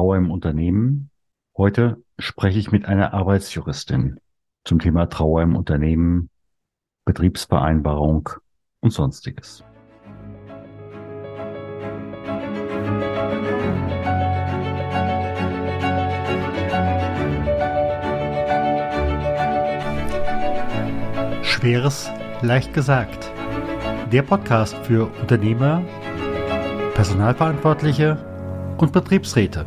Trauer im Unternehmen. Heute spreche ich mit einer Arbeitsjuristin zum Thema Trauer im Unternehmen, Betriebsvereinbarung und sonstiges. Schweres leicht gesagt. Der Podcast für Unternehmer, Personalverantwortliche und Betriebsräte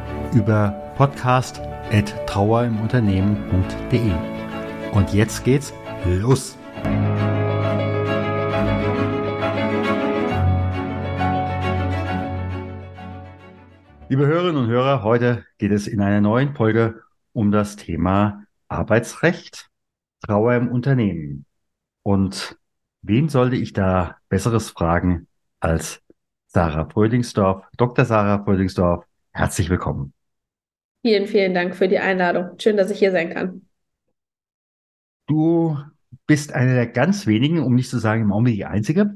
über podcast.trauerimunternehmen.de. Und jetzt geht's los! Liebe Hörerinnen und Hörer, heute geht es in einer neuen Folge um das Thema Arbeitsrecht, Trauer im Unternehmen. Und wen sollte ich da Besseres fragen als Sarah Fröhlingsdorf, Dr. Sarah Fröhlingsdorf. Herzlich willkommen. Vielen, vielen Dank für die Einladung. Schön, dass ich hier sein kann. Du bist eine der ganz wenigen, um nicht zu sagen im Augenblick die einzige,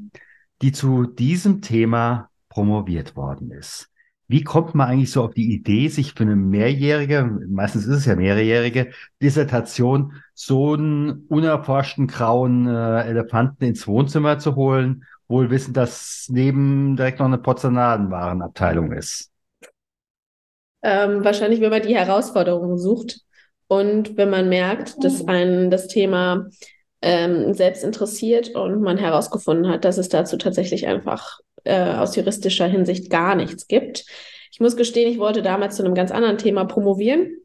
die zu diesem Thema promoviert worden ist. Wie kommt man eigentlich so auf die Idee, sich für eine mehrjährige, meistens ist es ja mehrjährige Dissertation, so einen unerforschten grauen äh, Elefanten ins Wohnzimmer zu holen, wohl wissen, dass neben direkt noch eine Porzellanwarenabteilung ist? Ähm, wahrscheinlich, wenn man die Herausforderungen sucht und wenn man merkt, dass einen das Thema ähm, selbst interessiert und man herausgefunden hat, dass es dazu tatsächlich einfach äh, aus juristischer Hinsicht gar nichts gibt. Ich muss gestehen, ich wollte damals zu einem ganz anderen Thema promovieren.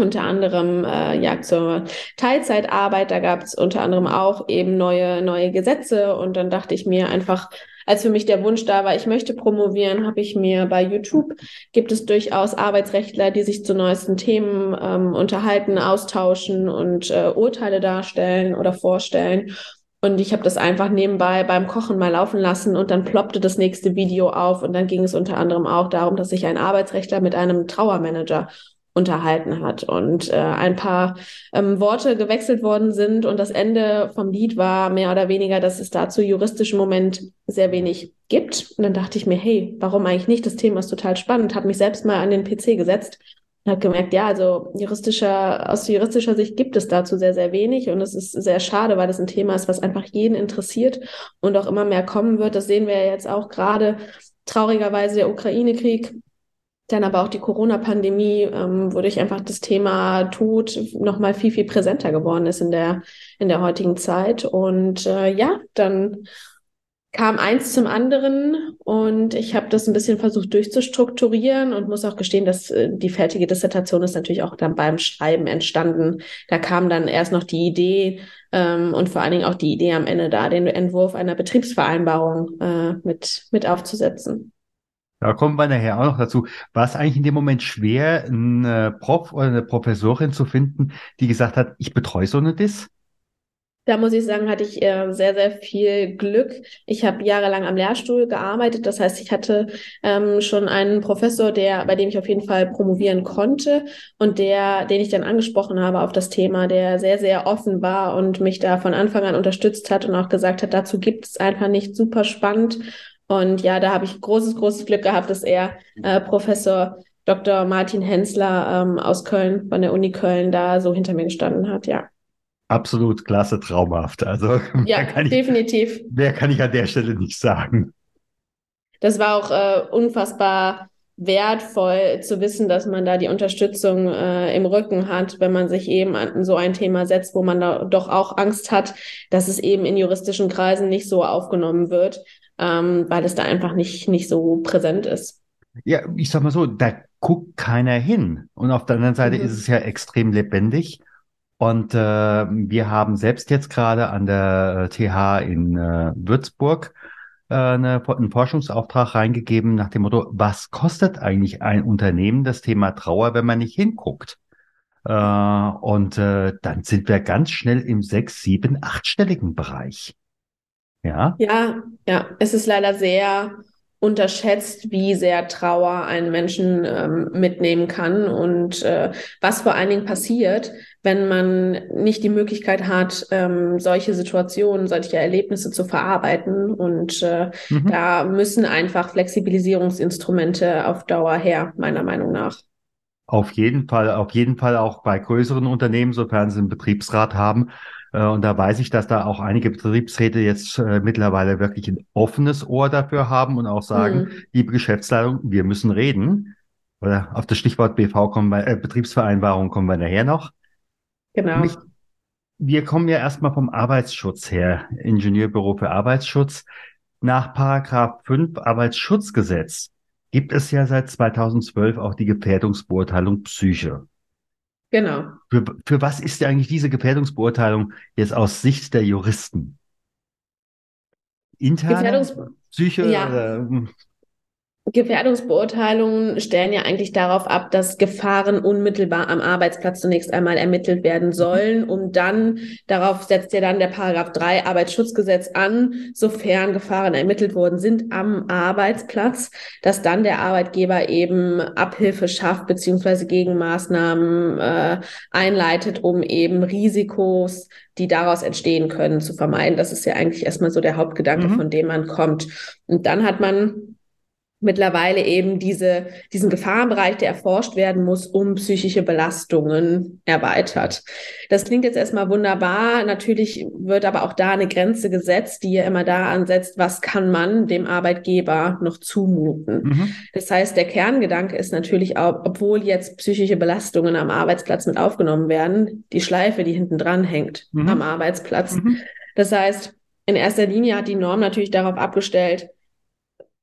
Unter anderem äh, ja zur Teilzeitarbeit, da gab es unter anderem auch eben neue neue Gesetze und dann dachte ich mir einfach, als für mich der Wunsch da war, ich möchte promovieren, habe ich mir bei YouTube gibt es durchaus Arbeitsrechtler, die sich zu neuesten Themen ähm, unterhalten, austauschen und äh, Urteile darstellen oder vorstellen. Und ich habe das einfach nebenbei beim Kochen mal laufen lassen und dann ploppte das nächste Video auf und dann ging es unter anderem auch darum, dass sich ein Arbeitsrechtler mit einem Trauermanager unterhalten hat und äh, ein paar ähm, Worte gewechselt worden sind und das Ende vom Lied war mehr oder weniger, dass es dazu juristischen Moment sehr wenig gibt. Und dann dachte ich mir, hey, warum eigentlich nicht? Das Thema ist total spannend. Habe mich selbst mal an den PC gesetzt und habe gemerkt, ja, also juristischer, aus juristischer Sicht gibt es dazu sehr, sehr wenig und es ist sehr schade, weil das ein Thema ist, was einfach jeden interessiert und auch immer mehr kommen wird. Das sehen wir ja jetzt auch gerade traurigerweise der Ukraine-Krieg, dann aber auch die Corona-Pandemie, ähm, wodurch einfach das Thema Tod nochmal viel, viel präsenter geworden ist in der, in der heutigen Zeit. Und äh, ja, dann kam eins zum anderen und ich habe das ein bisschen versucht durchzustrukturieren und muss auch gestehen, dass äh, die fertige Dissertation ist natürlich auch dann beim Schreiben entstanden. Da kam dann erst noch die Idee ähm, und vor allen Dingen auch die Idee am Ende da, den Entwurf einer Betriebsvereinbarung äh, mit, mit aufzusetzen. Da kommen wir nachher auch noch dazu. War es eigentlich in dem Moment schwer, einen äh, Prof oder eine Professorin zu finden, die gesagt hat, ich betreue so eine Dis? Da muss ich sagen, hatte ich äh, sehr, sehr viel Glück. Ich habe jahrelang am Lehrstuhl gearbeitet. Das heißt, ich hatte ähm, schon einen Professor, der, bei dem ich auf jeden Fall promovieren konnte und der, den ich dann angesprochen habe auf das Thema, der sehr, sehr offen war und mich da von Anfang an unterstützt hat und auch gesagt hat, dazu gibt es einfach nicht super spannend. Und ja, da habe ich großes, großes Glück gehabt, dass er äh, Professor Dr. Martin Hensler ähm, aus Köln, von der Uni Köln, da so hinter mir gestanden hat, ja absolut klasse, traumhaft. Also ja, definitiv. Ich, mehr kann ich an der Stelle nicht sagen. Das war auch äh, unfassbar wertvoll zu wissen, dass man da die Unterstützung äh, im Rücken hat, wenn man sich eben an so ein Thema setzt, wo man da doch auch Angst hat, dass es eben in juristischen Kreisen nicht so aufgenommen wird, ähm, weil es da einfach nicht, nicht so präsent ist. Ja, ich sag mal so, da guckt keiner hin. Und auf der anderen Seite mhm. ist es ja extrem lebendig. Und äh, wir haben selbst jetzt gerade an der TH in äh, Würzburg äh, eine, einen Forschungsauftrag reingegeben nach dem Motto, was kostet eigentlich ein Unternehmen das Thema Trauer, wenn man nicht hinguckt? Äh, und äh, dann sind wir ganz schnell im sechs, sieben, achtstelligen Bereich. Ja. Ja, ja, es ist leider sehr unterschätzt, wie sehr Trauer einen Menschen ähm, mitnehmen kann und äh, was vor allen Dingen passiert, wenn man nicht die Möglichkeit hat, ähm, solche Situationen, solche Erlebnisse zu verarbeiten. Und äh, mhm. da müssen einfach Flexibilisierungsinstrumente auf Dauer her, meiner Meinung nach. Auf jeden Fall, auf jeden Fall auch bei größeren Unternehmen, sofern sie einen Betriebsrat haben, und da weiß ich, dass da auch einige Betriebsräte jetzt äh, mittlerweile wirklich ein offenes Ohr dafür haben und auch sagen, mhm. liebe Geschäftsleitung, wir müssen reden. Oder auf das Stichwort BV kommen wir, äh, Betriebsvereinbarung kommen wir nachher noch. Genau. Mich, wir kommen ja erstmal vom Arbeitsschutz her, Ingenieurbüro für Arbeitsschutz. Nach Paragraph 5 Arbeitsschutzgesetz gibt es ja seit 2012 auch die Gefährdungsbeurteilung Psyche. Genau. Für, für was ist eigentlich diese Gefährdungsbeurteilung jetzt aus Sicht der Juristen? Interne Gefährdungs Psyche? Ja. Oder, hm? Gefährdungsbeurteilungen stellen ja eigentlich darauf ab, dass Gefahren unmittelbar am Arbeitsplatz zunächst einmal ermittelt werden sollen, um dann, darauf setzt ja dann der Paragraph 3 Arbeitsschutzgesetz an, sofern Gefahren ermittelt worden sind am Arbeitsplatz, dass dann der Arbeitgeber eben Abhilfe schafft beziehungsweise Gegenmaßnahmen äh, einleitet, um eben Risikos, die daraus entstehen können, zu vermeiden. Das ist ja eigentlich erstmal so der Hauptgedanke, mhm. von dem man kommt. Und dann hat man mittlerweile eben diese, diesen Gefahrenbereich, der erforscht werden muss, um psychische Belastungen erweitert. Das klingt jetzt erstmal wunderbar. Natürlich wird aber auch da eine Grenze gesetzt, die ja immer da ansetzt, was kann man dem Arbeitgeber noch zumuten. Mhm. Das heißt, der Kerngedanke ist natürlich auch, obwohl jetzt psychische Belastungen am Arbeitsplatz mit aufgenommen werden, die Schleife, die hinten dran hängt mhm. am Arbeitsplatz. Mhm. Das heißt, in erster Linie hat die Norm natürlich darauf abgestellt,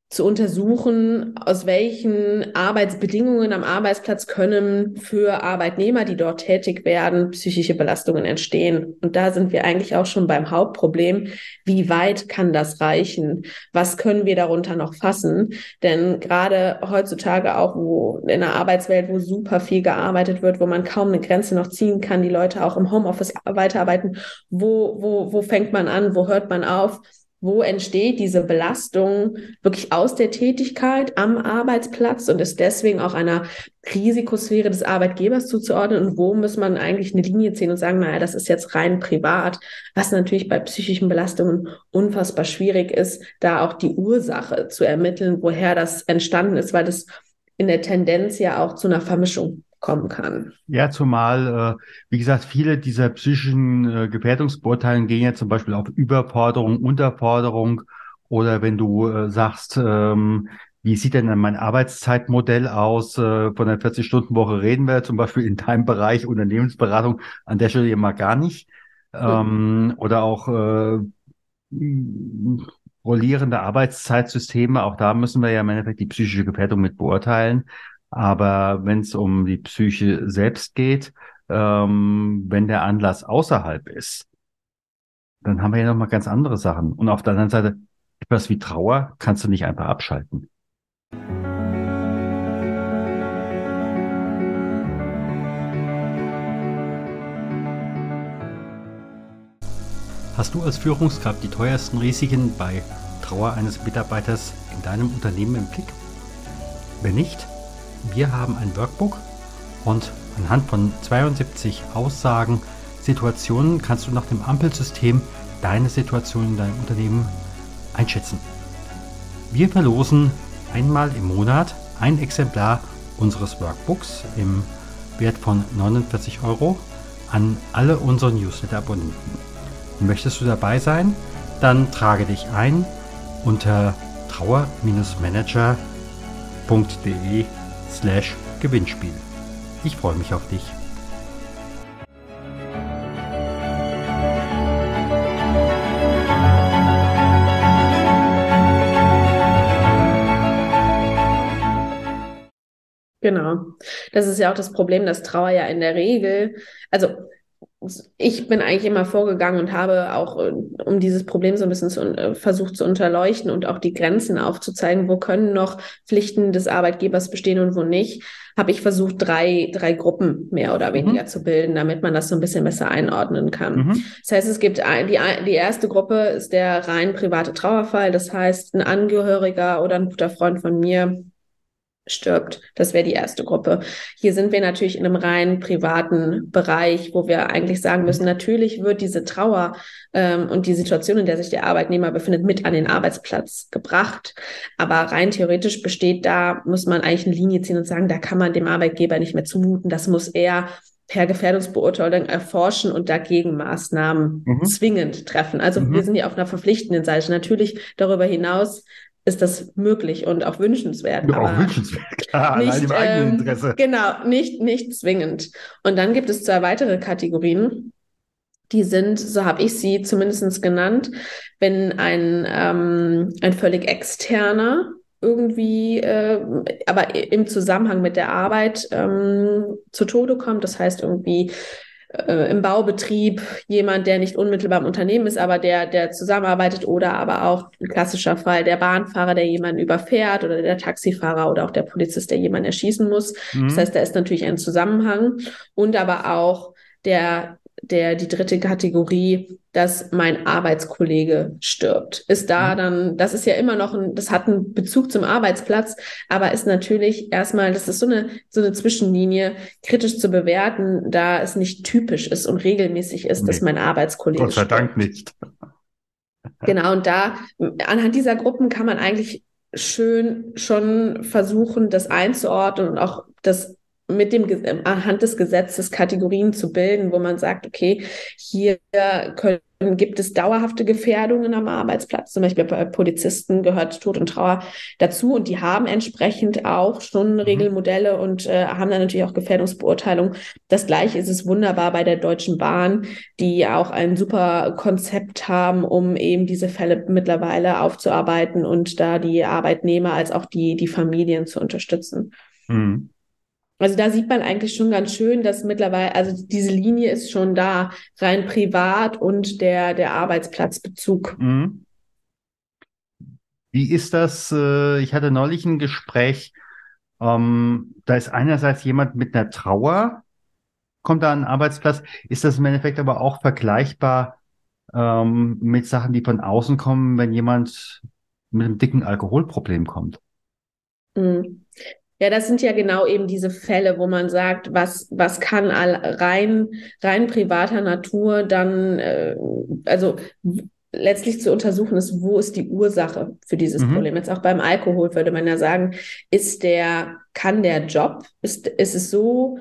zu untersuchen, aus welchen Arbeitsbedingungen am Arbeitsplatz können für Arbeitnehmer, die dort tätig werden, psychische Belastungen entstehen. Und da sind wir eigentlich auch schon beim Hauptproblem. Wie weit kann das reichen? Was können wir darunter noch fassen? Denn gerade heutzutage auch, wo in der Arbeitswelt, wo super viel gearbeitet wird, wo man kaum eine Grenze noch ziehen kann, die Leute auch im Homeoffice weiterarbeiten, wo, wo, wo fängt man an? Wo hört man auf? Wo entsteht diese Belastung wirklich aus der Tätigkeit am Arbeitsplatz und ist deswegen auch einer Risikosphäre des Arbeitgebers zuzuordnen? Und wo muss man eigentlich eine Linie ziehen und sagen, naja, das ist jetzt rein privat, was natürlich bei psychischen Belastungen unfassbar schwierig ist, da auch die Ursache zu ermitteln, woher das entstanden ist, weil das in der Tendenz ja auch zu einer Vermischung kommen kann. Ja, zumal, äh, wie gesagt, viele dieser psychischen äh, Gefährdungsbeurteilungen gehen ja zum Beispiel auf Überforderung, Unterforderung oder wenn du äh, sagst, ähm, wie sieht denn mein Arbeitszeitmodell aus? Äh, von der 40-Stunden-Woche reden wir zum Beispiel in deinem Bereich Unternehmensberatung an der Stelle immer gar nicht. Ähm, oder auch äh, rollierende Arbeitszeitsysteme, auch da müssen wir ja im Endeffekt die psychische Gefährdung mit beurteilen. Aber wenn es um die Psyche selbst geht, ähm, wenn der Anlass außerhalb ist, dann haben wir ja nochmal ganz andere Sachen. Und auf der anderen Seite, etwas wie Trauer kannst du nicht einfach abschalten. Hast du als Führungskraft die teuersten Risiken bei Trauer eines Mitarbeiters in deinem Unternehmen im Blick? Wenn nicht, wir haben ein Workbook und anhand von 72 Aussagen, Situationen kannst du nach dem Ampelsystem deine Situation in deinem Unternehmen einschätzen. Wir verlosen einmal im Monat ein Exemplar unseres Workbooks im Wert von 49 Euro an alle unsere Newsletter-Abonnenten. Möchtest du dabei sein? Dann trage dich ein unter trauer-manager.de slash Gewinnspiel. Ich freue mich auf dich. Genau. Das ist ja auch das Problem, dass Trauer ja in der Regel, also ich bin eigentlich immer vorgegangen und habe auch, äh, um dieses Problem so ein bisschen zu, äh, versucht zu unterleuchten und auch die Grenzen aufzuzeigen, wo können noch Pflichten des Arbeitgebers bestehen und wo nicht, habe ich versucht, drei, drei Gruppen mehr oder mhm. weniger mhm. zu bilden, damit man das so ein bisschen besser einordnen kann. Mhm. Das heißt, es gibt ein, die, die erste Gruppe ist der rein private Trauerfall. Das heißt, ein Angehöriger oder ein guter Freund von mir stirbt. Das wäre die erste Gruppe. Hier sind wir natürlich in einem rein privaten Bereich, wo wir eigentlich sagen müssen, natürlich wird diese Trauer ähm, und die Situation, in der sich der Arbeitnehmer befindet, mit an den Arbeitsplatz gebracht. Aber rein theoretisch besteht da, muss man eigentlich eine Linie ziehen und sagen, da kann man dem Arbeitgeber nicht mehr zumuten. Das muss er per Gefährdungsbeurteilung erforschen und dagegen Maßnahmen mhm. zwingend treffen. Also mhm. wir sind hier auf einer verpflichtenden Seite. Natürlich darüber hinaus ist das möglich und auch wünschenswert. Ja, auch wünschenswert, klar, nicht, allein im eigenen ähm, Interesse. Genau, nicht, nicht zwingend. Und dann gibt es zwei weitere Kategorien. Die sind, so habe ich sie zumindest genannt, wenn ein, ähm, ein völlig externer irgendwie, äh, aber im Zusammenhang mit der Arbeit ähm, zu Tode kommt. Das heißt irgendwie äh, im Baubetrieb jemand, der nicht unmittelbar im Unternehmen ist, aber der, der zusammenarbeitet oder aber auch ein klassischer Fall der Bahnfahrer, der jemanden überfährt oder der Taxifahrer oder auch der Polizist, der jemanden erschießen muss. Mhm. Das heißt, da ist natürlich ein Zusammenhang und aber auch der der, die dritte Kategorie, dass mein Arbeitskollege stirbt. Ist da mhm. dann, das ist ja immer noch ein, das hat einen Bezug zum Arbeitsplatz, aber ist natürlich erstmal, das ist so eine, so eine Zwischenlinie, kritisch zu bewerten, da es nicht typisch ist und regelmäßig ist, nee. dass mein Arbeitskollege Gott sei Dank nicht. Genau, und da, anhand dieser Gruppen kann man eigentlich schön schon versuchen, das einzuordnen und auch das mit dem anhand des Gesetzes Kategorien zu bilden, wo man sagt, okay, hier können, gibt es dauerhafte Gefährdungen am Arbeitsplatz. Zum Beispiel bei Polizisten gehört Tod und Trauer dazu und die haben entsprechend auch schon mhm. Regelmodelle und äh, haben dann natürlich auch Gefährdungsbeurteilung. Das gleiche ist es wunderbar bei der Deutschen Bahn, die auch ein super Konzept haben, um eben diese Fälle mittlerweile aufzuarbeiten und da die Arbeitnehmer als auch die, die Familien zu unterstützen. Mhm. Also da sieht man eigentlich schon ganz schön, dass mittlerweile, also diese Linie ist schon da, rein privat und der, der Arbeitsplatzbezug. Mhm. Wie ist das? Äh, ich hatte neulich ein Gespräch, ähm, da ist einerseits jemand mit einer Trauer, kommt da an den Arbeitsplatz. Ist das im Endeffekt aber auch vergleichbar ähm, mit Sachen, die von außen kommen, wenn jemand mit einem dicken Alkoholproblem kommt? Mhm. Ja, das sind ja genau eben diese Fälle, wo man sagt, was, was kann rein, rein privater Natur dann, äh, also letztlich zu untersuchen ist, wo ist die Ursache für dieses mhm. Problem. Jetzt auch beim Alkohol würde man ja sagen, ist der, kann der Job, ist, ist es so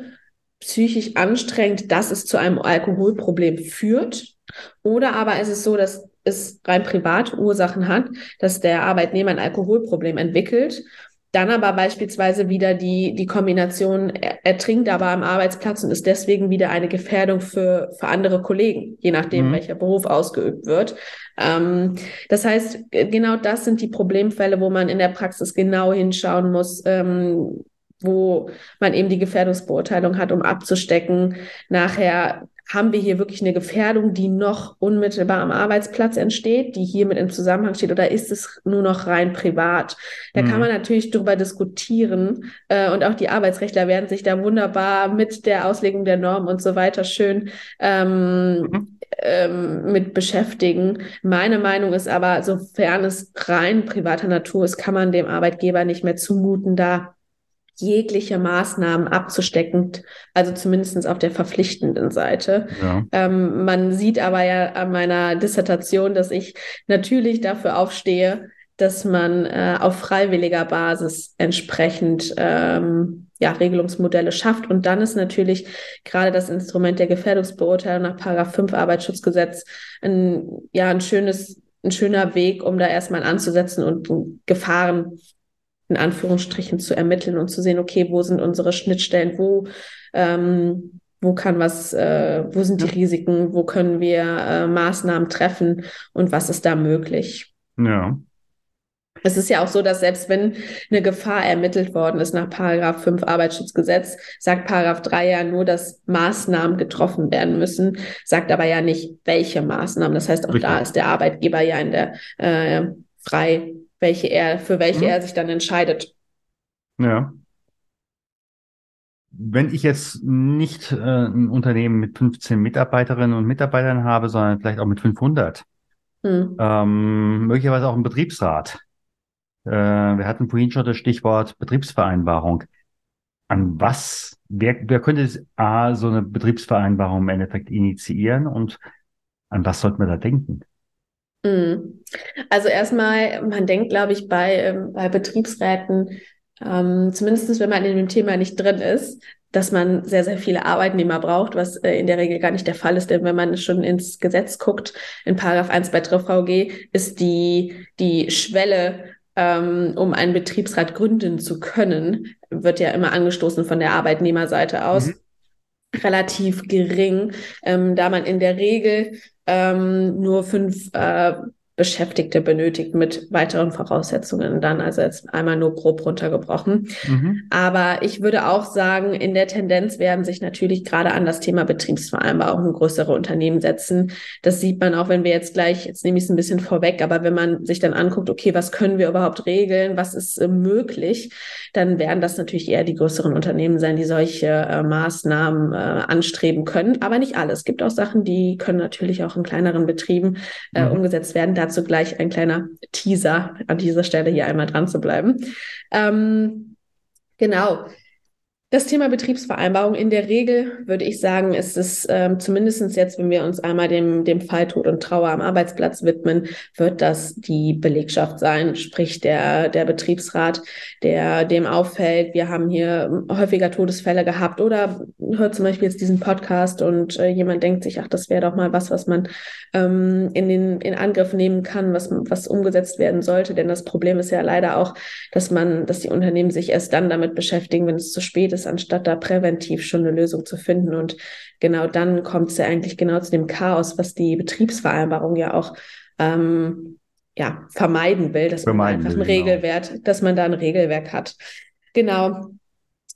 psychisch anstrengend, dass es zu einem Alkoholproblem führt? Oder aber ist es so, dass es rein privat Ursachen hat, dass der Arbeitnehmer ein Alkoholproblem entwickelt dann aber beispielsweise wieder die, die Kombination, er, er, trinkt aber am Arbeitsplatz und ist deswegen wieder eine Gefährdung für, für andere Kollegen, je nachdem, mhm. welcher Beruf ausgeübt wird. Ähm, das heißt, genau das sind die Problemfälle, wo man in der Praxis genau hinschauen muss, ähm, wo man eben die Gefährdungsbeurteilung hat, um abzustecken, nachher haben wir hier wirklich eine Gefährdung, die noch unmittelbar am Arbeitsplatz entsteht, die hier mit im Zusammenhang steht, oder ist es nur noch rein privat? Da mhm. kann man natürlich darüber diskutieren äh, und auch die Arbeitsrechtler werden sich da wunderbar mit der Auslegung der Norm und so weiter schön ähm, mhm. ähm, mit beschäftigen. Meine Meinung ist aber, sofern es rein privater Natur ist, kann man dem Arbeitgeber nicht mehr zumuten, da jegliche Maßnahmen abzustecken, also zumindestens auf der verpflichtenden Seite. Ja. Ähm, man sieht aber ja an meiner Dissertation, dass ich natürlich dafür aufstehe, dass man äh, auf freiwilliger Basis entsprechend ähm, ja, Regelungsmodelle schafft. Und dann ist natürlich gerade das Instrument der Gefährdungsbeurteilung nach Paragraph 5 Arbeitsschutzgesetz ein, ja, ein schönes, ein schöner Weg, um da erstmal anzusetzen und Gefahren in Anführungsstrichen zu ermitteln und zu sehen, okay, wo sind unsere Schnittstellen, wo, ähm, wo kann was, äh, wo sind die Risiken, wo können wir äh, Maßnahmen treffen und was ist da möglich. Ja. Es ist ja auch so, dass selbst wenn eine Gefahr ermittelt worden ist nach Paragraph 5 Arbeitsschutzgesetz, sagt Paragraph 3 ja nur, dass Maßnahmen getroffen werden müssen, sagt aber ja nicht, welche Maßnahmen. Das heißt, auch Richtig. da ist der Arbeitgeber ja in der äh, frei, welche er, für welche mhm. er sich dann entscheidet. Ja. Wenn ich jetzt nicht äh, ein Unternehmen mit 15 Mitarbeiterinnen und Mitarbeitern habe, sondern vielleicht auch mit 500, hm. ähm, möglicherweise auch ein Betriebsrat. Äh, wir hatten vorhin schon das Stichwort Betriebsvereinbarung. An was, wer, wer könnte A, so eine Betriebsvereinbarung im Endeffekt initiieren und an was sollte man da denken? Hm. Also erstmal, man denkt, glaube ich, bei, ähm, bei Betriebsräten, ähm, zumindest wenn man in dem Thema nicht drin ist, dass man sehr, sehr viele Arbeitnehmer braucht, was äh, in der Regel gar nicht der Fall ist, denn wenn man schon ins Gesetz guckt, in Paragraph 1 bei VG, ist die, die Schwelle, ähm, um einen Betriebsrat gründen zu können, wird ja immer angestoßen von der Arbeitnehmerseite aus. Mhm. relativ gering, ähm, da man in der Regel ähm, nur fünf äh, Beschäftigte benötigt mit weiteren Voraussetzungen dann, also jetzt einmal nur grob runtergebrochen. Mhm. Aber ich würde auch sagen, in der Tendenz werden sich natürlich gerade an das Thema Betriebsvereinbarung größere Unternehmen setzen. Das sieht man auch, wenn wir jetzt gleich, jetzt nehme ich es ein bisschen vorweg, aber wenn man sich dann anguckt, okay, was können wir überhaupt regeln, was ist äh, möglich, dann werden das natürlich eher die größeren Unternehmen sein, die solche äh, Maßnahmen äh, anstreben können. Aber nicht alles. Es gibt auch Sachen, die können natürlich auch in kleineren Betrieben äh, mhm. umgesetzt werden. Da dazu gleich ein kleiner Teaser an dieser Stelle hier einmal dran zu bleiben. Ähm, genau. Das Thema Betriebsvereinbarung in der Regel würde ich sagen, ist es ähm, zumindest jetzt, wenn wir uns einmal dem, dem Fall Tod und Trauer am Arbeitsplatz widmen, wird das die Belegschaft sein, sprich der, der Betriebsrat, der dem auffällt, wir haben hier häufiger Todesfälle gehabt oder hört zum Beispiel jetzt diesen Podcast und äh, jemand denkt sich, ach, das wäre doch mal was, was man ähm, in, den, in Angriff nehmen kann, was, was umgesetzt werden sollte. Denn das Problem ist ja leider auch, dass man, dass die Unternehmen sich erst dann damit beschäftigen, wenn es zu spät ist ist, anstatt da präventiv schon eine Lösung zu finden. Und genau dann kommt es ja eigentlich genau zu dem Chaos, was die Betriebsvereinbarung ja auch ähm, ja, vermeiden will, dass vermeiden man einfach ein genau. Regelwert, dass man da ein Regelwerk hat. Genau.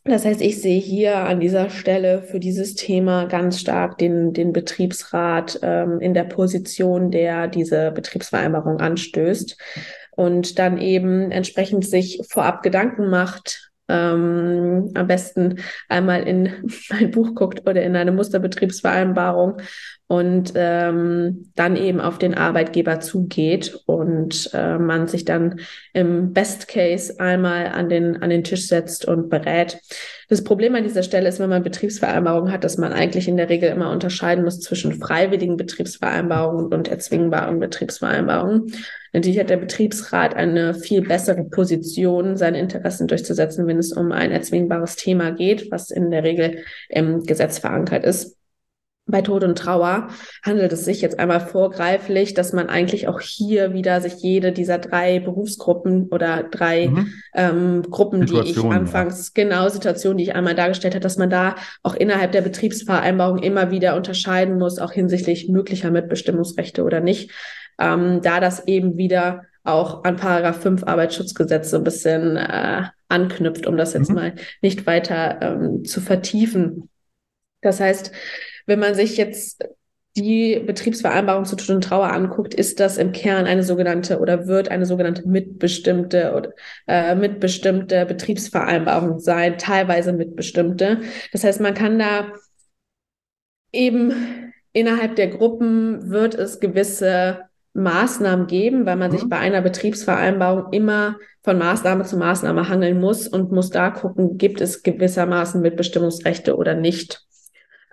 Das heißt, ich sehe hier an dieser Stelle für dieses Thema ganz stark den, den Betriebsrat ähm, in der Position, der diese Betriebsvereinbarung anstößt und dann eben entsprechend sich vorab Gedanken macht, ähm, am besten einmal in mein Buch guckt oder in eine Musterbetriebsvereinbarung und ähm, dann eben auf den Arbeitgeber zugeht und äh, man sich dann im Best Case einmal an den, an den Tisch setzt und berät. Das Problem an dieser Stelle ist, wenn man Betriebsvereinbarungen hat, dass man eigentlich in der Regel immer unterscheiden muss zwischen freiwilligen Betriebsvereinbarungen und erzwingbaren Betriebsvereinbarungen. Natürlich hat der Betriebsrat eine viel bessere Position, seine Interessen durchzusetzen, wenn es um ein erzwingbares Thema geht, was in der Regel im Gesetz verankert ist. Bei Tod und Trauer handelt es sich jetzt einmal vorgreiflich, dass man eigentlich auch hier wieder sich jede dieser drei Berufsgruppen oder drei mhm. ähm, Gruppen, die ich anfangs, ja. genau, Situationen, die ich einmal dargestellt habe, dass man da auch innerhalb der Betriebsvereinbarung immer wieder unterscheiden muss, auch hinsichtlich möglicher Mitbestimmungsrechte oder nicht, ähm, da das eben wieder auch an Paragraph 5 Arbeitsschutzgesetz so ein bisschen äh, anknüpft, um das jetzt mhm. mal nicht weiter ähm, zu vertiefen. Das heißt, wenn man sich jetzt die Betriebsvereinbarung zu Tod und Trauer anguckt, ist das im Kern eine sogenannte oder wird eine sogenannte mitbestimmte oder äh, mitbestimmte Betriebsvereinbarung sein, teilweise mitbestimmte. Das heißt, man kann da eben innerhalb der Gruppen wird es gewisse Maßnahmen geben, weil man mhm. sich bei einer Betriebsvereinbarung immer von Maßnahme zu Maßnahme hangeln muss und muss da gucken, gibt es gewissermaßen Mitbestimmungsrechte oder nicht.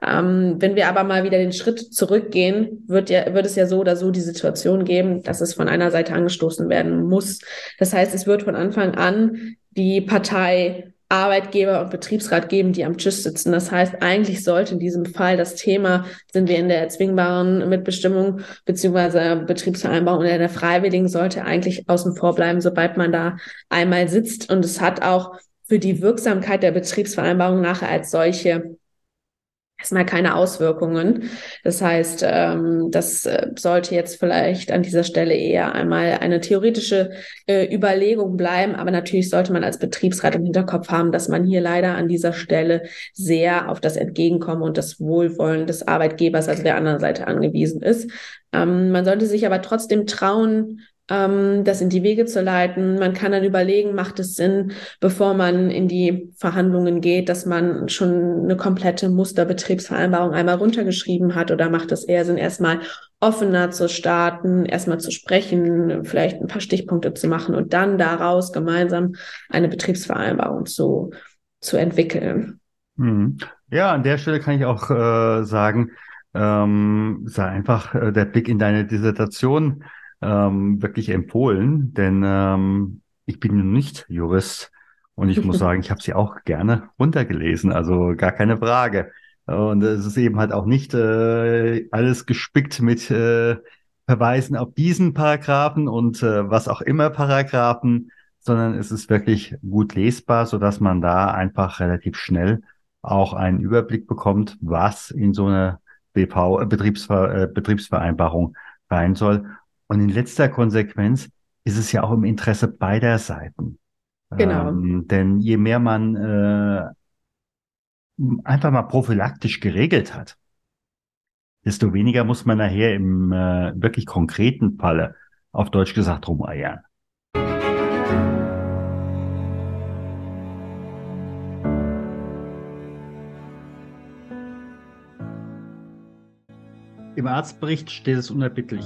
Ähm, wenn wir aber mal wieder den Schritt zurückgehen, wird ja, wird es ja so oder so die Situation geben, dass es von einer Seite angestoßen werden muss. Das heißt, es wird von Anfang an die Partei Arbeitgeber und Betriebsrat geben, die am Tisch sitzen. Das heißt, eigentlich sollte in diesem Fall das Thema, sind wir in der erzwingbaren Mitbestimmung beziehungsweise Betriebsvereinbarung oder der Freiwilligen, sollte eigentlich außen vor bleiben, sobald man da einmal sitzt. Und es hat auch für die Wirksamkeit der Betriebsvereinbarung nachher als solche erstmal keine Auswirkungen. Das heißt, ähm, das äh, sollte jetzt vielleicht an dieser Stelle eher einmal eine theoretische äh, Überlegung bleiben. Aber natürlich sollte man als Betriebsrat im Hinterkopf haben, dass man hier leider an dieser Stelle sehr auf das Entgegenkommen und das Wohlwollen des Arbeitgebers, also der anderen Seite angewiesen ist. Ähm, man sollte sich aber trotzdem trauen, ähm, das in die Wege zu leiten. Man kann dann überlegen, macht es Sinn, bevor man in die Verhandlungen geht, dass man schon eine komplette Musterbetriebsvereinbarung einmal runtergeschrieben hat oder macht es eher Sinn, erstmal offener zu starten, erstmal zu sprechen, vielleicht ein paar Stichpunkte zu machen und dann daraus gemeinsam eine Betriebsvereinbarung zu, zu entwickeln. Mhm. Ja, an der Stelle kann ich auch äh, sagen, ähm, sei einfach äh, der Blick in deine Dissertation ähm, wirklich empfohlen, denn ähm, ich bin nicht Jurist und ich muss sagen, ich habe sie auch gerne runtergelesen, also gar keine Frage. Und es ist eben halt auch nicht äh, alles gespickt mit äh, Verweisen auf diesen Paragraphen und äh, was auch immer Paragraphen, sondern es ist wirklich gut lesbar, so dass man da einfach relativ schnell auch einen Überblick bekommt, was in so eine BV, äh, Betriebsver äh, Betriebsvereinbarung rein soll. Und in letzter Konsequenz ist es ja auch im Interesse beider Seiten. Genau. Ähm, denn je mehr man äh, einfach mal prophylaktisch geregelt hat, desto weniger muss man nachher im äh, wirklich konkreten Falle, auf Deutsch gesagt, rumeiern. Im Arztbericht steht es unerbittlich.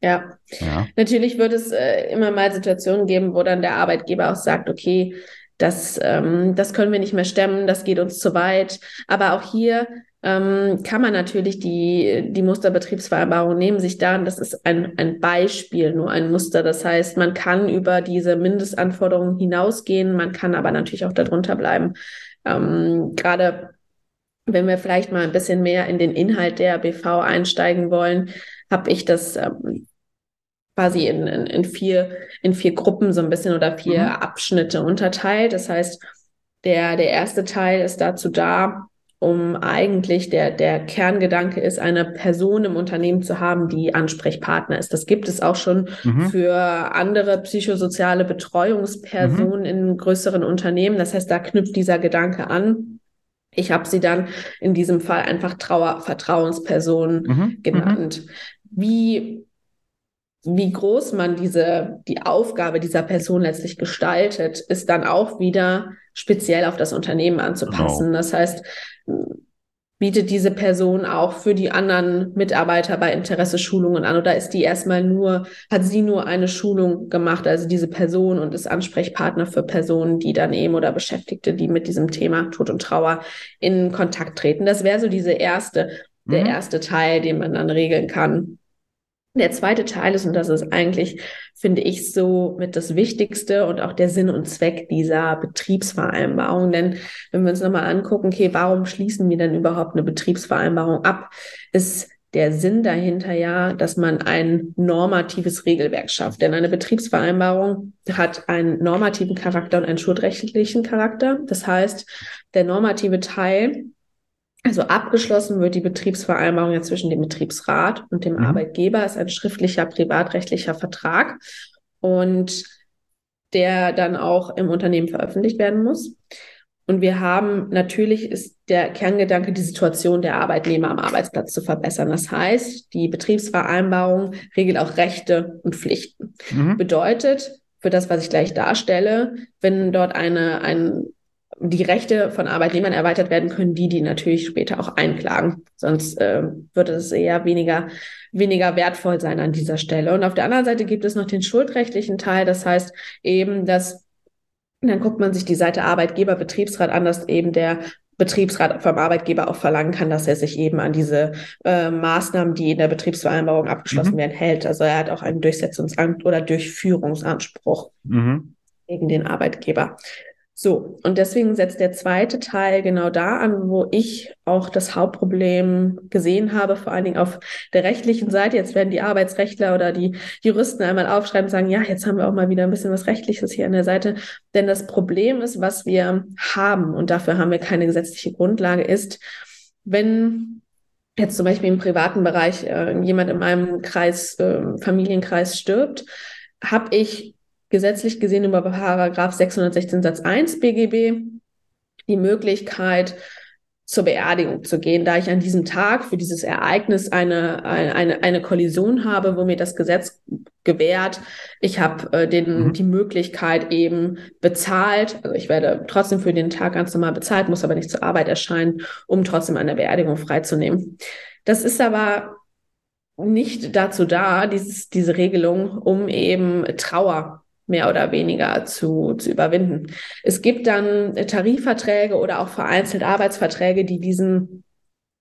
Ja. ja. Natürlich wird es äh, immer mal Situationen geben, wo dann der Arbeitgeber auch sagt, okay, das, ähm, das können wir nicht mehr stemmen, das geht uns zu weit. Aber auch hier ähm, kann man natürlich die, die Musterbetriebsvereinbarung nehmen, sich daran, das ist ein, ein Beispiel, nur ein Muster. Das heißt, man kann über diese Mindestanforderungen hinausgehen, man kann aber natürlich auch darunter bleiben. Ähm, Gerade wenn wir vielleicht mal ein bisschen mehr in den Inhalt der BV einsteigen wollen, habe ich das ähm, quasi in, in, in, vier, in vier Gruppen so ein bisschen oder vier mhm. Abschnitte unterteilt. Das heißt, der, der erste Teil ist dazu da, um eigentlich der, der Kerngedanke ist, eine Person im Unternehmen zu haben, die Ansprechpartner ist. Das gibt es auch schon mhm. für andere psychosoziale Betreuungspersonen mhm. in größeren Unternehmen. Das heißt, da knüpft dieser Gedanke an. Ich habe sie dann in diesem Fall einfach Trauervertrauensperson mhm. genannt. Mhm wie, wie groß man diese, die Aufgabe dieser Person letztlich gestaltet, ist dann auch wieder speziell auf das Unternehmen anzupassen. Genau. Das heißt, bietet diese Person auch für die anderen Mitarbeiter bei Interesse Schulungen an oder ist die erstmal nur, hat sie nur eine Schulung gemacht, also diese Person und ist Ansprechpartner für Personen, die dann eben oder Beschäftigte, die mit diesem Thema Tod und Trauer in Kontakt treten. Das wäre so diese erste, der mhm. erste Teil, den man dann regeln kann. Der zweite Teil ist, und das ist eigentlich, finde ich, so mit das Wichtigste und auch der Sinn und Zweck dieser Betriebsvereinbarung. Denn wenn wir uns nochmal angucken, okay, warum schließen wir denn überhaupt eine Betriebsvereinbarung ab, ist der Sinn dahinter ja, dass man ein normatives Regelwerk schafft. Denn eine Betriebsvereinbarung hat einen normativen Charakter und einen schuldrechtlichen Charakter. Das heißt, der normative Teil also abgeschlossen wird die Betriebsvereinbarung ja zwischen dem Betriebsrat und dem mhm. Arbeitgeber, ist ein schriftlicher privatrechtlicher Vertrag und der dann auch im Unternehmen veröffentlicht werden muss. Und wir haben natürlich ist der Kerngedanke, die Situation der Arbeitnehmer am Arbeitsplatz zu verbessern. Das heißt, die Betriebsvereinbarung regelt auch Rechte und Pflichten. Mhm. Bedeutet, für das, was ich gleich darstelle, wenn dort eine, ein die Rechte von Arbeitnehmern erweitert werden können, die die natürlich später auch einklagen. Sonst äh, würde es eher weniger, weniger wertvoll sein an dieser Stelle. Und auf der anderen Seite gibt es noch den schuldrechtlichen Teil. Das heißt eben, dass dann guckt man sich die Seite Arbeitgeber, Betriebsrat an, dass eben der Betriebsrat vom Arbeitgeber auch verlangen kann, dass er sich eben an diese äh, Maßnahmen, die in der Betriebsvereinbarung abgeschlossen mhm. werden, hält. Also er hat auch einen Durchsetzungsanspruch oder Durchführungsanspruch mhm. gegen den Arbeitgeber. So, und deswegen setzt der zweite Teil genau da an, wo ich auch das Hauptproblem gesehen habe, vor allen Dingen auf der rechtlichen Seite. Jetzt werden die Arbeitsrechtler oder die Juristen einmal aufschreiben und sagen, ja, jetzt haben wir auch mal wieder ein bisschen was Rechtliches hier an der Seite. Denn das Problem ist, was wir haben, und dafür haben wir keine gesetzliche Grundlage, ist, wenn jetzt zum Beispiel im privaten Bereich äh, jemand in meinem Kreis, äh, Familienkreis stirbt, habe ich gesetzlich gesehen über Paragraph 616 Satz 1 BGB die Möglichkeit, zur Beerdigung zu gehen, da ich an diesem Tag für dieses Ereignis eine, eine, eine Kollision habe, wo mir das Gesetz gewährt. Ich habe äh, den, mhm. die Möglichkeit eben bezahlt, also ich werde trotzdem für den Tag ganz normal bezahlt, muss aber nicht zur Arbeit erscheinen, um trotzdem an der Beerdigung freizunehmen. Das ist aber nicht dazu da, dieses, diese Regelung, um eben Trauer mehr oder weniger zu, zu überwinden. Es gibt dann Tarifverträge oder auch vereinzelt Arbeitsverträge, die diesen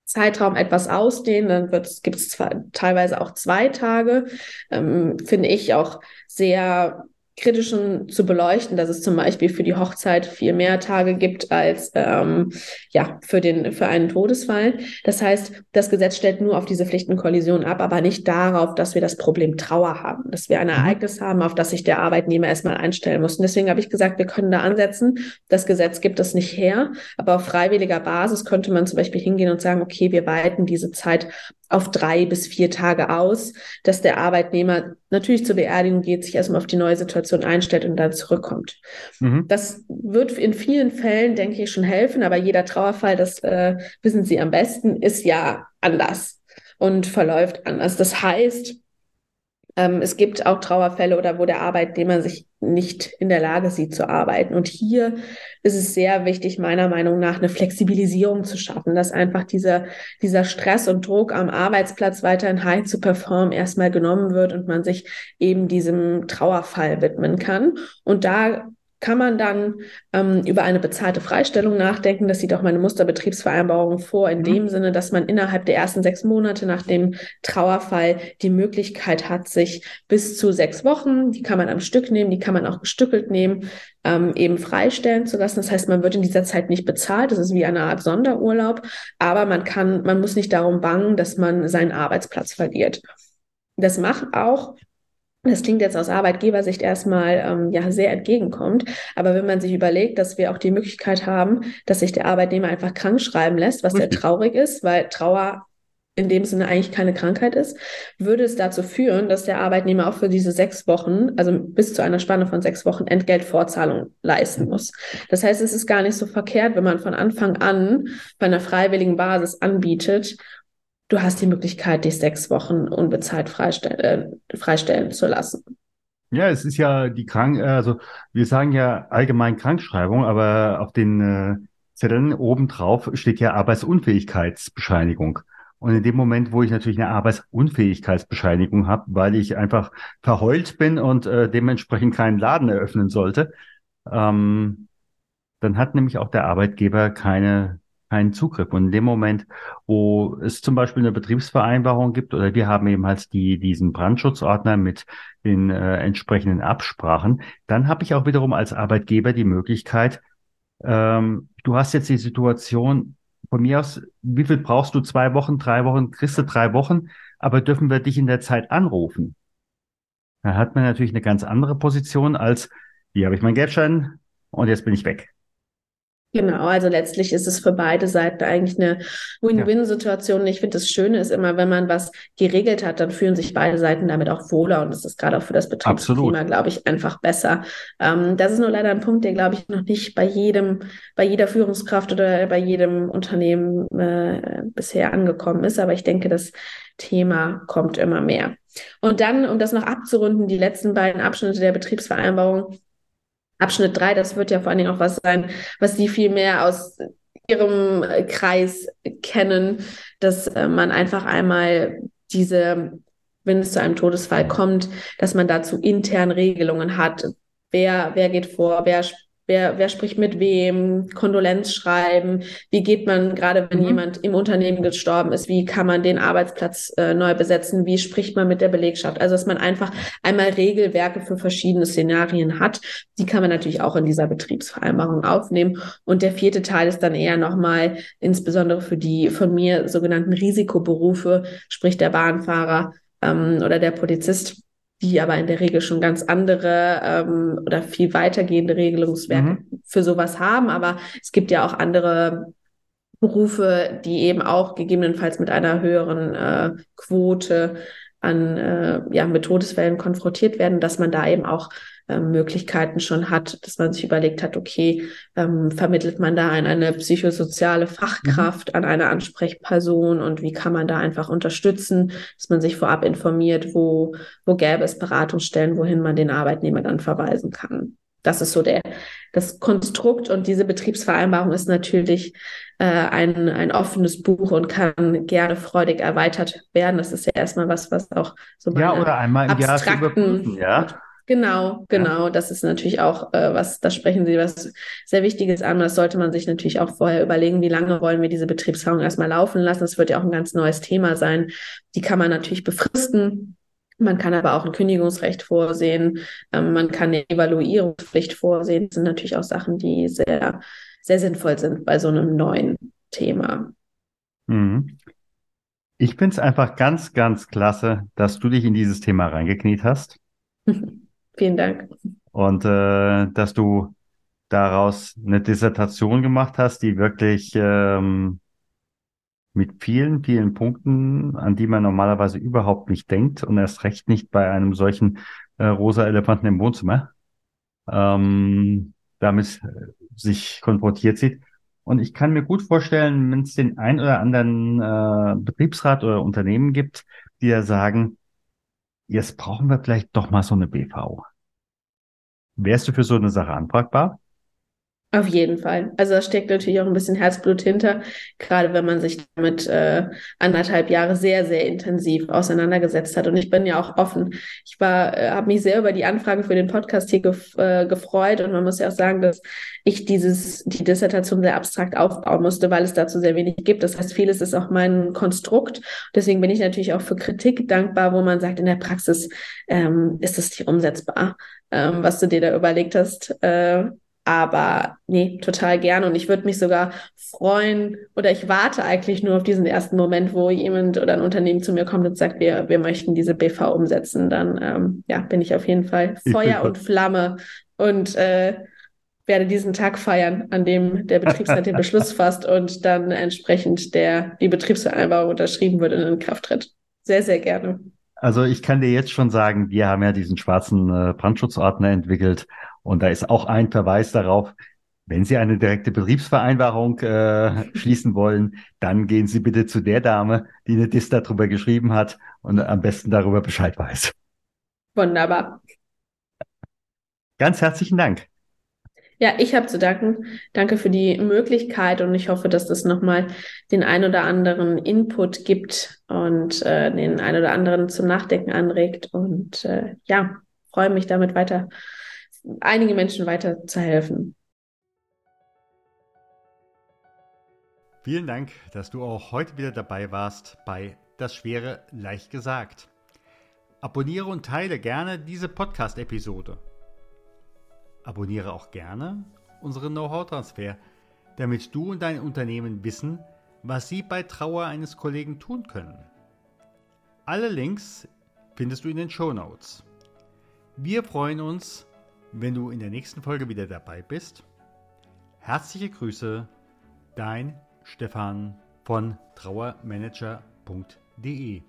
Zeitraum etwas ausdehnen. Dann gibt es teilweise auch zwei Tage. Ähm, finde ich auch sehr kritischen zu beleuchten, dass es zum Beispiel für die Hochzeit viel mehr Tage gibt als ähm, ja für den für einen Todesfall. Das heißt, das Gesetz stellt nur auf diese Pflichtenkollision ab, aber nicht darauf, dass wir das Problem Trauer haben, dass wir ein mhm. Ereignis haben, auf das sich der Arbeitnehmer erstmal einstellen muss. Und deswegen habe ich gesagt, wir können da ansetzen. Das Gesetz gibt es nicht her, aber auf freiwilliger Basis könnte man zum Beispiel hingehen und sagen, okay, wir weiten diese Zeit auf drei bis vier Tage aus, dass der Arbeitnehmer natürlich zur Beerdigung geht, sich erstmal auf die neue Situation einstellt und dann zurückkommt. Mhm. Das wird in vielen Fällen, denke ich, schon helfen, aber jeder Trauerfall, das äh, wissen Sie am besten, ist ja anders und verläuft anders. Das heißt, ähm, es gibt auch Trauerfälle oder wo der Arbeitnehmer sich nicht in der Lage sieht zu arbeiten. Und hier ist es sehr wichtig, meiner Meinung nach, eine Flexibilisierung zu schaffen, dass einfach dieser, dieser Stress und Druck am Arbeitsplatz weiterhin high zu performen erstmal genommen wird und man sich eben diesem Trauerfall widmen kann. Und da kann man dann ähm, über eine bezahlte Freistellung nachdenken. Das sieht auch meine Musterbetriebsvereinbarung vor, in mhm. dem Sinne, dass man innerhalb der ersten sechs Monate nach dem Trauerfall die Möglichkeit hat, sich bis zu sechs Wochen, die kann man am Stück nehmen, die kann man auch gestückelt nehmen, ähm, eben freistellen zu lassen. Das heißt, man wird in dieser Zeit nicht bezahlt. Das ist wie eine Art Sonderurlaub, aber man kann, man muss nicht darum bangen, dass man seinen Arbeitsplatz verliert. Das macht auch das klingt jetzt aus Arbeitgebersicht erstmal ähm, ja sehr entgegenkommt, aber wenn man sich überlegt, dass wir auch die Möglichkeit haben, dass sich der Arbeitnehmer einfach krank schreiben lässt, was sehr traurig ist, weil Trauer in dem Sinne eigentlich keine Krankheit ist, würde es dazu führen, dass der Arbeitnehmer auch für diese sechs Wochen, also bis zu einer Spanne von sechs Wochen, Entgeltvorzahlung leisten muss. Das heißt, es ist gar nicht so verkehrt, wenn man von Anfang an bei einer freiwilligen Basis anbietet du hast die Möglichkeit, dich sechs Wochen unbezahlt freistellen, äh, freistellen zu lassen. Ja, es ist ja die Krank, also wir sagen ja allgemein Krankschreibung, aber auf den äh, Zetteln obendrauf steht ja Arbeitsunfähigkeitsbescheinigung. Und in dem Moment, wo ich natürlich eine Arbeitsunfähigkeitsbescheinigung habe, weil ich einfach verheult bin und äh, dementsprechend keinen Laden eröffnen sollte, ähm, dann hat nämlich auch der Arbeitgeber keine keinen Zugriff. Und in dem Moment, wo es zum Beispiel eine Betriebsvereinbarung gibt oder wir haben eben halt die, diesen Brandschutzordner mit den äh, entsprechenden Absprachen, dann habe ich auch wiederum als Arbeitgeber die Möglichkeit, ähm, du hast jetzt die Situation, von mir aus, wie viel brauchst du? Zwei Wochen, drei Wochen, kriegst du drei Wochen, aber dürfen wir dich in der Zeit anrufen? Da hat man natürlich eine ganz andere Position als, hier habe ich meinen Geldschein und jetzt bin ich weg. Genau, also letztlich ist es für beide Seiten eigentlich eine Win-Win-Situation. Ich finde, das Schöne ist immer, wenn man was geregelt hat, dann fühlen sich beide Seiten damit auch wohler und das ist gerade auch für das Betriebsklima, glaube ich, einfach besser. Ähm, das ist nur leider ein Punkt, der, glaube ich, noch nicht bei jedem, bei jeder Führungskraft oder bei jedem Unternehmen äh, bisher angekommen ist. Aber ich denke, das Thema kommt immer mehr. Und dann, um das noch abzurunden, die letzten beiden Abschnitte der Betriebsvereinbarung Abschnitt drei, das wird ja vor allen Dingen auch was sein, was Sie viel mehr aus Ihrem Kreis kennen, dass äh, man einfach einmal diese, wenn es zu einem Todesfall kommt, dass man dazu intern Regelungen hat. Wer, wer geht vor, wer Wer, wer spricht mit wem? Kondolenz schreiben? Wie geht man, gerade wenn mhm. jemand im Unternehmen gestorben ist, wie kann man den Arbeitsplatz äh, neu besetzen? Wie spricht man mit der Belegschaft? Also, dass man einfach einmal Regelwerke für verschiedene Szenarien hat. Die kann man natürlich auch in dieser Betriebsvereinbarung aufnehmen. Und der vierte Teil ist dann eher nochmal, insbesondere für die von mir sogenannten Risikoberufe, sprich der Bahnfahrer ähm, oder der Polizist die aber in der Regel schon ganz andere ähm, oder viel weitergehende Regelungswerke mhm. für sowas haben. Aber es gibt ja auch andere Berufe, die eben auch gegebenenfalls mit einer höheren äh, Quote an äh, ja, mit Todesfällen konfrontiert werden, dass man da eben auch ähm, Möglichkeiten schon hat, dass man sich überlegt hat, okay, ähm, vermittelt man da an eine psychosoziale Fachkraft, mhm. an eine Ansprechperson und wie kann man da einfach unterstützen, dass man sich vorab informiert, wo, wo gäbe es Beratungsstellen, wohin man den Arbeitnehmer dann verweisen kann. Das ist so der, das Konstrukt und diese Betriebsvereinbarung ist natürlich äh, ein, ein offenes Buch und kann gerne freudig erweitert werden. Das ist ja erstmal was, was auch so ja, oder einmal im Jahr ja. Genau, genau. Ja. Das ist natürlich auch äh, was, da sprechen Sie was sehr Wichtiges an. Das sollte man sich natürlich auch vorher überlegen, wie lange wollen wir diese Betriebsführung erstmal laufen lassen. Das wird ja auch ein ganz neues Thema sein. Die kann man natürlich befristen. Man kann aber auch ein Kündigungsrecht vorsehen. Ähm, man kann eine Evaluierungspflicht vorsehen. Das sind natürlich auch Sachen, die sehr, sehr sinnvoll sind bei so einem neuen Thema. Mhm. Ich finde es einfach ganz, ganz klasse, dass du dich in dieses Thema reingekniet hast. Vielen Dank. Und äh, dass du daraus eine Dissertation gemacht hast, die wirklich ähm, mit vielen, vielen Punkten, an die man normalerweise überhaupt nicht denkt und erst recht nicht bei einem solchen äh, rosa Elefanten im Wohnzimmer, ähm, damit sich konfrontiert sieht. Und ich kann mir gut vorstellen, wenn es den ein oder anderen äh, Betriebsrat oder Unternehmen gibt, die ja sagen, jetzt brauchen wir vielleicht doch mal so eine BV. Wärst du für so eine Sache anfragbar? Auf jeden Fall. Also da steckt natürlich auch ein bisschen Herzblut hinter, gerade wenn man sich damit äh, anderthalb Jahre sehr, sehr intensiv auseinandergesetzt hat. Und ich bin ja auch offen. Ich war, äh, habe mich sehr über die Anfrage für den Podcast hier gef äh, gefreut. Und man muss ja auch sagen, dass ich dieses, die Dissertation sehr abstrakt aufbauen musste, weil es dazu sehr wenig gibt. Das heißt, vieles ist auch mein Konstrukt. Deswegen bin ich natürlich auch für Kritik dankbar, wo man sagt, in der Praxis ähm, ist es nicht umsetzbar, ähm, was du dir da überlegt hast. Äh, aber nee, total gerne. Und ich würde mich sogar freuen oder ich warte eigentlich nur auf diesen ersten Moment, wo jemand oder ein Unternehmen zu mir kommt und sagt, wir, wir möchten diese BV umsetzen. Dann ähm, ja, bin ich auf jeden Fall Feuer und Flamme und äh, werde diesen Tag feiern, an dem der Betriebsrat den Beschluss fasst und dann entsprechend der, die Betriebsvereinbarung unterschrieben wird und in Kraft tritt. Sehr, sehr gerne. Also ich kann dir jetzt schon sagen, wir haben ja diesen schwarzen äh, Brandschutzordner entwickelt und da ist auch ein Verweis darauf, wenn Sie eine direkte Betriebsvereinbarung äh, schließen wollen, dann gehen Sie bitte zu der Dame, die eine Dis darüber geschrieben hat und am besten darüber Bescheid weiß. Wunderbar. Ganz herzlichen Dank. Ja, ich habe zu danken. Danke für die Möglichkeit und ich hoffe, dass das nochmal den ein oder anderen Input gibt und äh, den ein oder anderen zum Nachdenken anregt. Und äh, ja, freue mich damit weiter einige Menschen weiterzuhelfen. Vielen Dank, dass du auch heute wieder dabei warst bei Das Schwere leicht gesagt. Abonniere und teile gerne diese Podcast-Episode. Abonniere auch gerne unseren Know-how-Transfer, damit du und dein Unternehmen wissen, was sie bei Trauer eines Kollegen tun können. Alle Links findest du in den Show Notes. Wir freuen uns, wenn du in der nächsten Folge wieder dabei bist. Herzliche Grüße, dein Stefan von trauermanager.de